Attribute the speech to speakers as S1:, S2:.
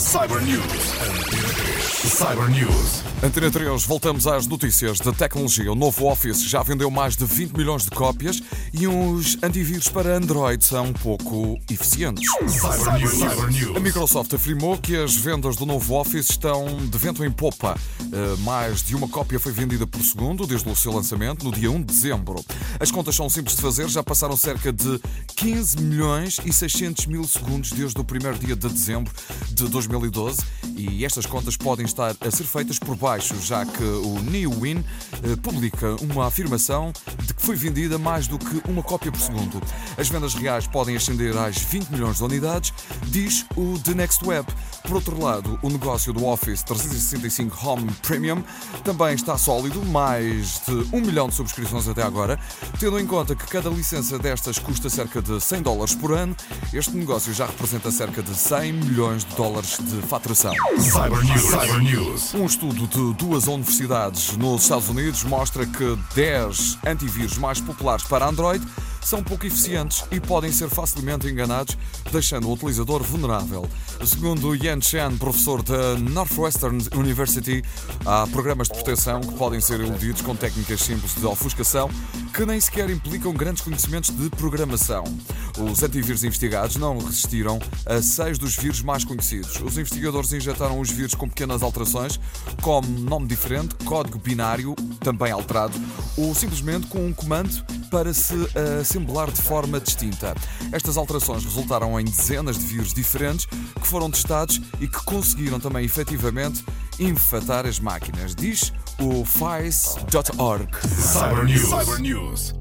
S1: Cyber News. Antena 3. Cyber News.
S2: Antena 3, voltamos às notícias da tecnologia. O novo Office já vendeu mais de 20 milhões de cópias e os antivírus para Android são pouco eficientes.
S1: Cyber News. Cyber News.
S2: A Microsoft afirmou que as vendas do novo Office estão de vento em popa. Uh, mais de uma cópia foi vendida por segundo desde o seu lançamento no dia 1 de dezembro. As contas são simples de fazer, já passaram cerca de 15 milhões e 600 mil segundos desde o primeiro dia de dezembro de 2012 e estas contas podem estar a ser feitas por baixo, já que o NeoWin eh, publica uma afirmação de que foi vendida mais do que uma cópia por segundo. As vendas reais podem ascender às 20 milhões de unidades, diz o The Next Web. Por outro lado, o negócio do Office 365 Home Premium também está sólido, mais de um milhão de subscrições até agora. Tendo em conta que cada licença destas custa cerca de 100 dólares por ano, este negócio já representa cerca de 100 milhões de dólares de faturação.
S1: Cyber News. Cyber News.
S2: Um estudo de duas universidades nos Estados Unidos mostra que 10 antivírus mais populares para Android são pouco eficientes e podem ser facilmente enganados, deixando o utilizador vulnerável. Segundo Yan Chen, professor da Northwestern University, há programas de proteção que podem ser iludidos com técnicas simples de ofuscação que nem sequer implicam grandes conhecimentos de programação. Os antivírus investigados não resistiram a seis dos vírus mais conhecidos. Os investigadores injetaram os vírus com pequenas alterações, como nome diferente, código binário, também alterado, ou simplesmente com um comando para se assemblar de forma distinta. Estas alterações resultaram em dezenas de vírus diferentes que foram testados e que conseguiram também efetivamente infatar as máquinas, diz o FICE.org.
S1: Cyber News. Cyber News.